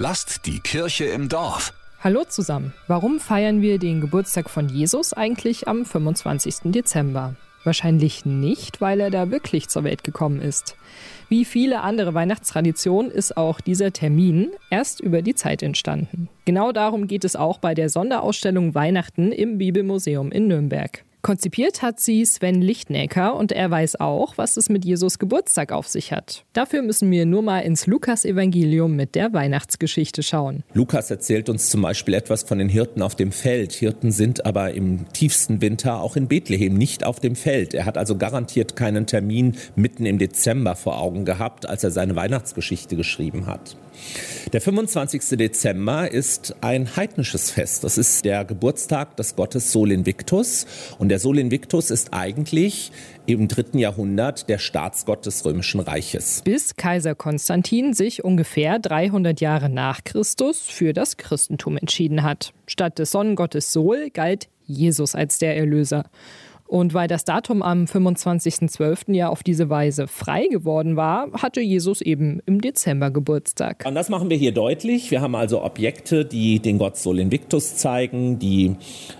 Lasst die Kirche im Dorf. Hallo zusammen. Warum feiern wir den Geburtstag von Jesus eigentlich am 25. Dezember? Wahrscheinlich nicht, weil er da wirklich zur Welt gekommen ist. Wie viele andere Weihnachtstraditionen ist auch dieser Termin erst über die Zeit entstanden. Genau darum geht es auch bei der Sonderausstellung Weihnachten im Bibelmuseum in Nürnberg. Konzipiert hat sie Sven Lichtnecker und er weiß auch, was es mit Jesus Geburtstag auf sich hat. Dafür müssen wir nur mal ins Lukas-Evangelium mit der Weihnachtsgeschichte schauen. Lukas erzählt uns zum Beispiel etwas von den Hirten auf dem Feld. Hirten sind aber im tiefsten Winter auch in Bethlehem nicht auf dem Feld. Er hat also garantiert keinen Termin mitten im Dezember vor Augen gehabt, als er seine Weihnachtsgeschichte geschrieben hat. Der 25. Dezember ist ein heidnisches Fest. Das ist der Geburtstag des Gottes Sol Invictus. Und der Sol Invictus ist eigentlich im dritten Jahrhundert der Staatsgott des Römischen Reiches. Bis Kaiser Konstantin sich ungefähr 300 Jahre nach Christus für das Christentum entschieden hat. Statt des Sonnengottes Sol galt Jesus als der Erlöser. Und weil das Datum am 25.12. ja auf diese Weise frei geworden war, hatte Jesus eben im Dezember Geburtstag. Und das machen wir hier deutlich. Wir haben also Objekte, die den Gott Sol Invictus zeigen, die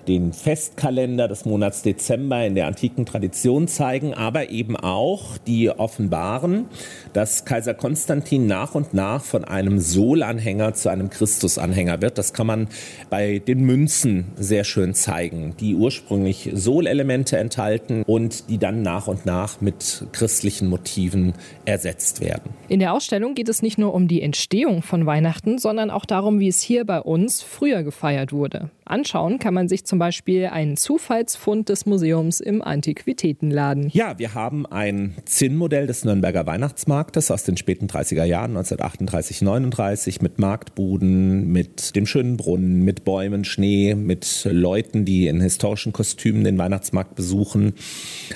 den Festkalender des Monats Dezember in der antiken Tradition zeigen, aber eben auch die offenbaren, dass Kaiser Konstantin nach und nach von einem Sol-Anhänger zu einem Christus-Anhänger wird. Das kann man bei den Münzen sehr schön zeigen, die ursprünglich Sol-Elemente enthalten und die dann nach und nach mit christlichen Motiven ersetzt werden. In der Ausstellung geht es nicht nur um die Entstehung von Weihnachten, sondern auch darum, wie es hier bei uns früher gefeiert wurde. Anschauen kann man sich zum Beispiel einen Zufallsfund des Museums im Antiquitätenladen. Ja, wir haben ein Zinnmodell des Nürnberger Weihnachtsmarktes aus den späten 30er Jahren, 1938, 39, mit Marktbuden, mit dem schönen Brunnen, mit Bäumen, Schnee, mit Leuten, die in historischen Kostümen den Weihnachtsmarkt besuchen.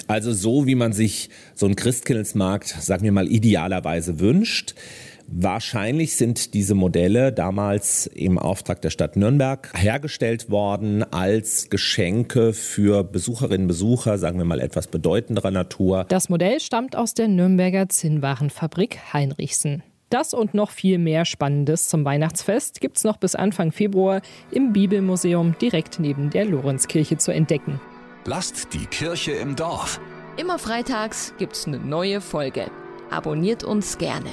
Also so, wie man sich so einen Christkindlesmarkt, sagen wir mal, idealerweise wünscht. Wahrscheinlich sind diese Modelle damals im Auftrag der Stadt Nürnberg hergestellt worden als Geschenke für Besucherinnen und Besucher, sagen wir mal etwas bedeutenderer Natur. Das Modell stammt aus der Nürnberger Zinnwarenfabrik Heinrichsen. Das und noch viel mehr Spannendes zum Weihnachtsfest gibt es noch bis Anfang Februar im Bibelmuseum direkt neben der Lorenzkirche zu entdecken. Lasst die Kirche im Dorf. Immer freitags gibt's eine neue Folge. Abonniert uns gerne.